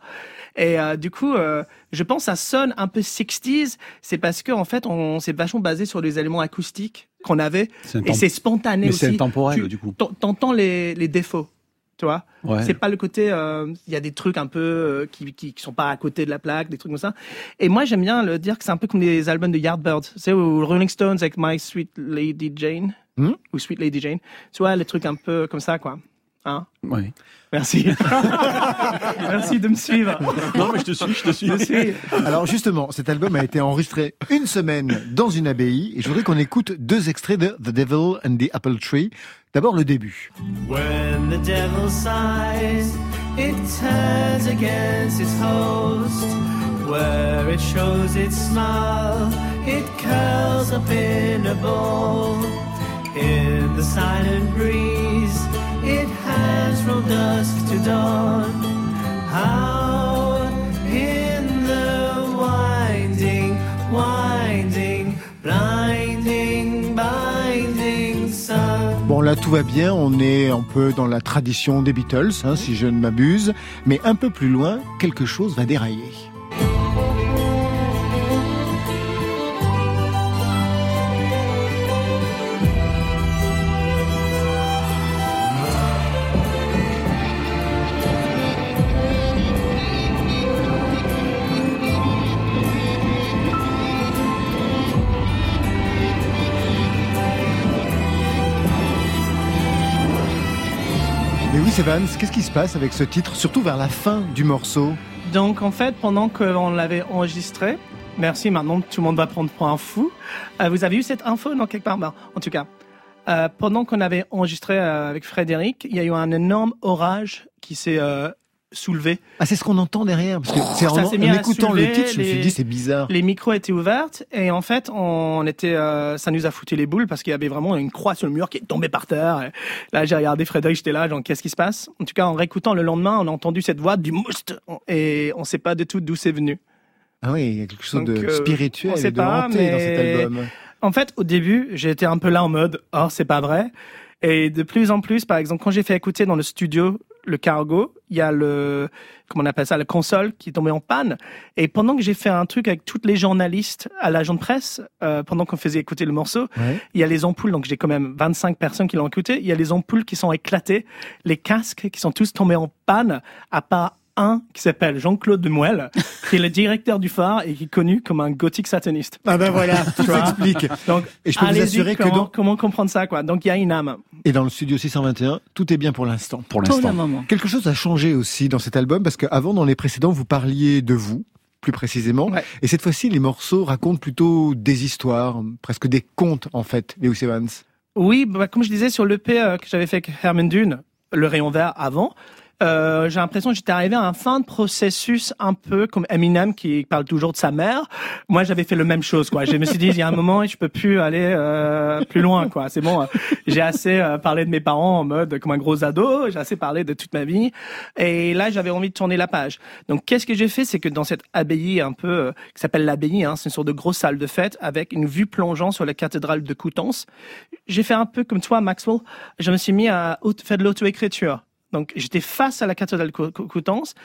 Et euh, du coup, euh, je pense que ça sonne un peu 60s. C'est parce que en fait, on s'est vachement basé sur les éléments acoustiques qu'on avait. C'est Et c'est spontané Mais aussi. c'est intemporel, Tu- du coup. t'en- T'entends les, les défauts. Tu vois Ouais. C'est pas le côté. euh, Il y a des trucs un peu euh, qui, qui, qui sont pas à côté de la plaque, des trucs comme ça. Et moi, j'aime bien le dire que c'est un peu comme les albums de Yardbirds. Tu sais, ou Rolling Stones avec My Sweet Lady Jane. Hmm? Ou Sweet Lady Jane. Tu vois, les trucs un peu comme ça, quoi. Hein Ouais. Merci. [LAUGHS] Merci de me suivre. Non, mais je te suis, je te suis. Je suis. Alors justement, cet album a été enregistré une semaine dans une abbaye et je voudrais qu'on écoute deux extraits de The Devil and the Apple Tree. D'abord le début. When the devil sighs, it turns against its host. Where it shows its smile, it curls up in a ball. In the silent breeze, it hangs from dusk to dawn. How in the winding, winding, blinding, binding sun. Bon là tout va bien, on est un peu dans la tradition des Beatles, hein, si je ne m'abuse, mais un peu plus loin, quelque chose va dérailler. Evans, qu'est-ce qui se passe avec ce titre, surtout vers la fin du morceau Donc en fait, pendant qu'on l'avait enregistré, merci, maintenant tout le monde va prendre pour un fou. Euh, vous avez eu cette info dans quelque part? Ben, En tout cas, euh, pendant qu'on avait enregistré euh, avec Frédéric, il y a eu un énorme orage qui s'est soulevé. Ah, c'est ce qu'on entend derrière, parce que c'est en, en écoutant soulever, le titre, je me suis dit c'est bizarre. Les micros étaient ouverts et en fait, on était, euh, ça nous a foutu les boules parce qu'il y avait vraiment une croix sur le mur qui est tombée par terre. Et là, j'ai regardé Frédéric, j'étais là, genre qu'est-ce qui se passe? En tout cas, en réécoutant le lendemain, on a entendu cette voix du moust et on sait pas du tout d'où c'est venu. Ah oui, il y a quelque chose Donc, de euh, spirituel et de pas, hanté dans cet mais- album. En fait, au début, j'étais un peu là en mode, oh, c'est pas vrai. Et de plus en plus, par exemple, quand j'ai fait écouter dans le studio le cargo, il y a le, comment on appelle ça, la console qui est tombée en panne. Et pendant que j'ai fait un truc avec toutes les journalistes à l'agent de presse, euh, pendant qu'on faisait écouter le morceau, Ouais. il y a les ampoules, donc j'ai quand même 25 personnes qui l'ont écouté. Il y a les ampoules qui sont éclatées, les casques qui sont tous tombés en panne, à part un qui s'appelle Jean-Claude Demuel, [LAUGHS] qui est le directeur du phare et qui est connu comme un gothique sataniste. Ah ben voilà, tout Tu vois s'explique. Donc, Et je peux vous assurer que comment, dans- comment comprendre ça, quoi. Donc, il y a une âme. Et dans le studio 621, tout est bien pour l'instant. Pour l'instant. moment. Quelque chose a changé aussi dans cet album parce qu'avant, dans les précédents, vous parliez de vous, plus précisément. Ouais. Et cette fois-ci, les morceaux racontent plutôt des histoires, presque des contes, en fait, Lewis Evans. Oui, bah, comme je disais sur l'EP euh, que j'avais fait avec Herman Dune, le rayon vert avant, euh, j'ai l'impression que j'étais arrivé à un fin de processus un peu comme Eminem qui parle toujours de sa mère. Moi, j'avais fait le même chose, quoi. Je me suis dit, il y a un moment, je peux plus aller euh, plus loin, quoi. C'est bon, euh, j'ai assez euh, parlé de mes parents en mode comme un gros ado, j'ai assez parlé de toute ma vie. Et là, j'avais envie de tourner la page. Donc, qu'est-ce que j'ai fait, c'est que dans cette abbaye un peu euh, qui s'appelle l'abbaye, hein, c'est une sorte de grosse salle de fête avec une vue plongeant sur la cathédrale de Coutances. J'ai fait un peu comme toi, Maxwell. Je me suis mis à faire de l'auto-écriture. Donc, j'étais face à la cathédrale Coutances.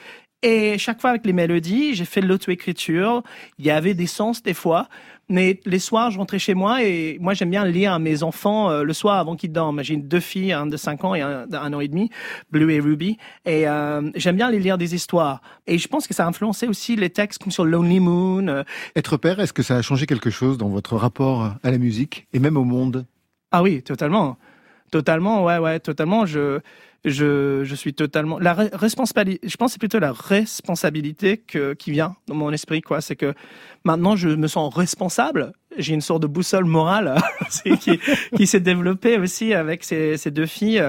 Et chaque fois avec les mélodies, j'ai fait de l'auto-écriture. Il y avait des sens des fois. Mais les soirs, je rentrais chez moi et moi, j'aime bien lire à mes enfants euh, le soir avant qu'ils dorment. J'ai deux filles, un de 5 ans et un d'un an et demi, Blue et Ruby. Et euh, j'aime bien les lire des histoires. Et je pense que ça a influencé aussi les textes comme sur Lonely Moon. euh, Être père, est-ce que ça a changé quelque chose dans votre rapport à la musique et même au monde? Ah oui, totalement. Totalement, ouais, ouais, totalement. Je, je, suis totalement. La re- responsabilité, je pense c'est plutôt la responsabilité qui vient dans mon esprit, quoi. C'est que maintenant, je me sens responsable. J'ai une sorte de boussole morale [LAUGHS] c'est- qui, qui s'est développée aussi avec ces, ces deux filles.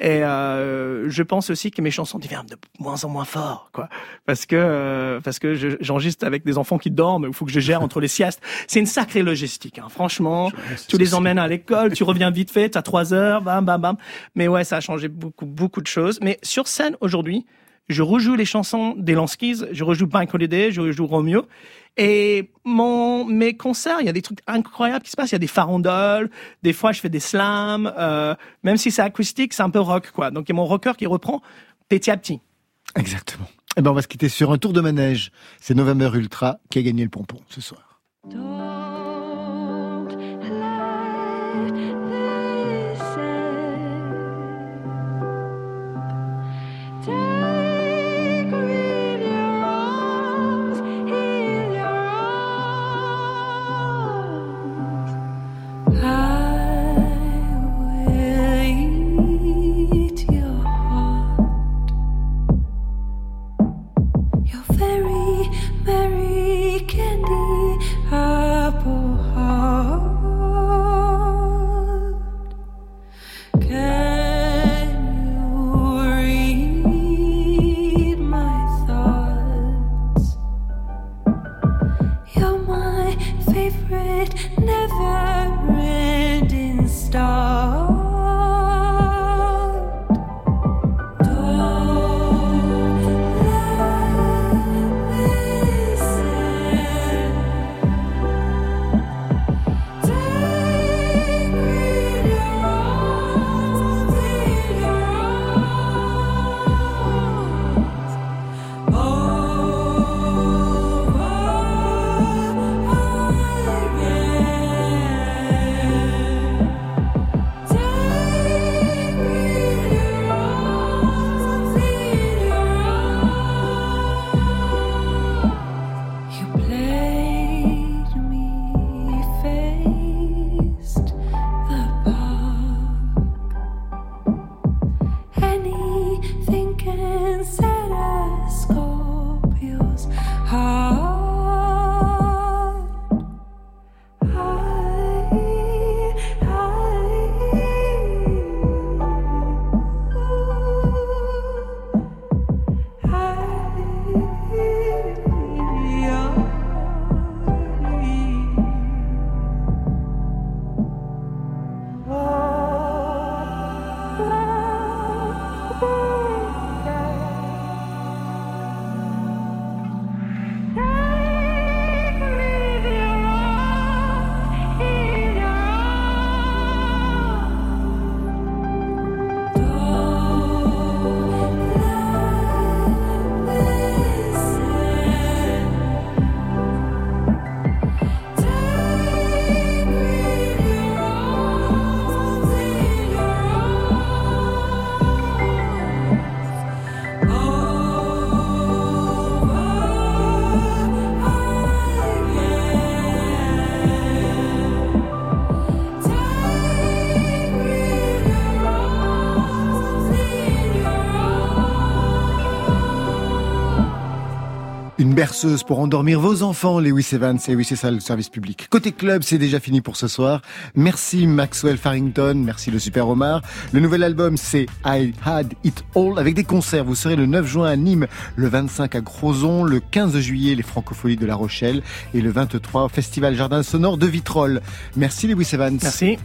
Et euh, je pense aussi que mes chansons deviennent de moins en moins fortes, quoi. Parce que, euh, parce que je- j'enregistre avec des enfants qui dorment, il faut que je gère entre les siestes. C'est une sacrée logistique, hein. franchement. Tu les emmènes à l'école, tu reviens vite fait, t'as trois heures, bam, bam, bam. Mais ouais, ça a changé beaucoup, beaucoup de choses. Mais sur scène, aujourd'hui, je rejoue les chansons des Lanskis, je rejoue Bank Holiday, je rejoue Romeo. Et mon, mes concerts, il y a des trucs incroyables qui se passent. Il y a des farondoles, des fois je fais des slams, euh, même si c'est acoustique, c'est un peu rock, quoi. Donc il y a mon rocker qui reprend petit à petit. Exactement. Eh ben, on va se quitter sur un tour de manège. C'est November Ultra qui a gagné le pompon ce soir. Berceuse pour endormir vos enfants, Lewis Evans. Et oui, c'est ça le service public. Côté club, c'est déjà fini pour ce soir. Merci Maxwell Farrington, merci le Super Omar. Le nouvel album, c'est I Had It All avec des concerts. Vous serez le 9 juin à Nîmes, le 25 à Crozon, le 15 juillet les Francopholies de La Rochelle et le 23 au Festival Jardin Sonore de Vitrolles. Merci Lewis Evans. Merci.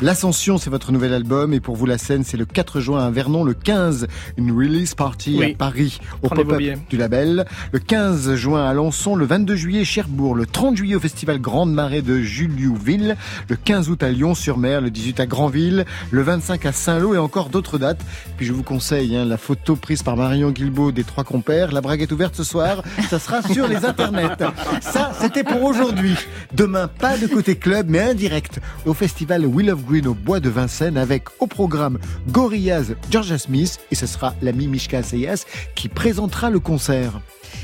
L'Ascension, c'est votre nouvel album et pour vous la scène, c'est le 4 juin à Vernon, le 15 une release party Oui. à Paris au pop-up du label, le 15 juin à Lançon, le 22 juillet Cherbourg, le 30 juillet au festival Grande Marée de Juliouville, le 15 août à Lyon-sur-Mer, le 18 à Granville, le 25 à Saint-Lô et encore d'autres dates. Puis je vous conseille hein, la photo prise par Marion Guilbault des trois compères. La braguette ouverte ce soir, ça sera sur les internets. Ça, c'était pour aujourd'hui. Demain, pas de côté club, mais indirect au festival Will of Green au bois de Vincennes avec au programme Gorillaz Georgia Smith et ce sera l'ami Mishka Assayas qui présentera le concert.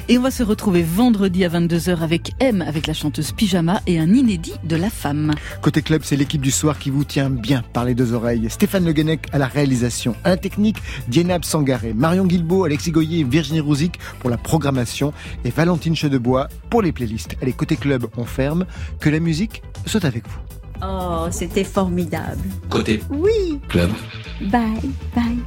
Et on va se retrouver vendredi à 22h avec M, avec la chanteuse Pyjama et un inédit de la femme. Côté club, c'est l'équipe du soir qui vous tient bien par les deux oreilles. Stéphane Le Guenec à la réalisation, à la technique, Dienab Sangaré, Marion Guilbault, Alexis Goyer et Virginie Rouzic pour la programmation et Valentine Chedebois pour les playlists. Allez, côté club, on ferme. Que la musique soit avec vous. Oh, c'était formidable. Côté Oui. club. Bye, bye.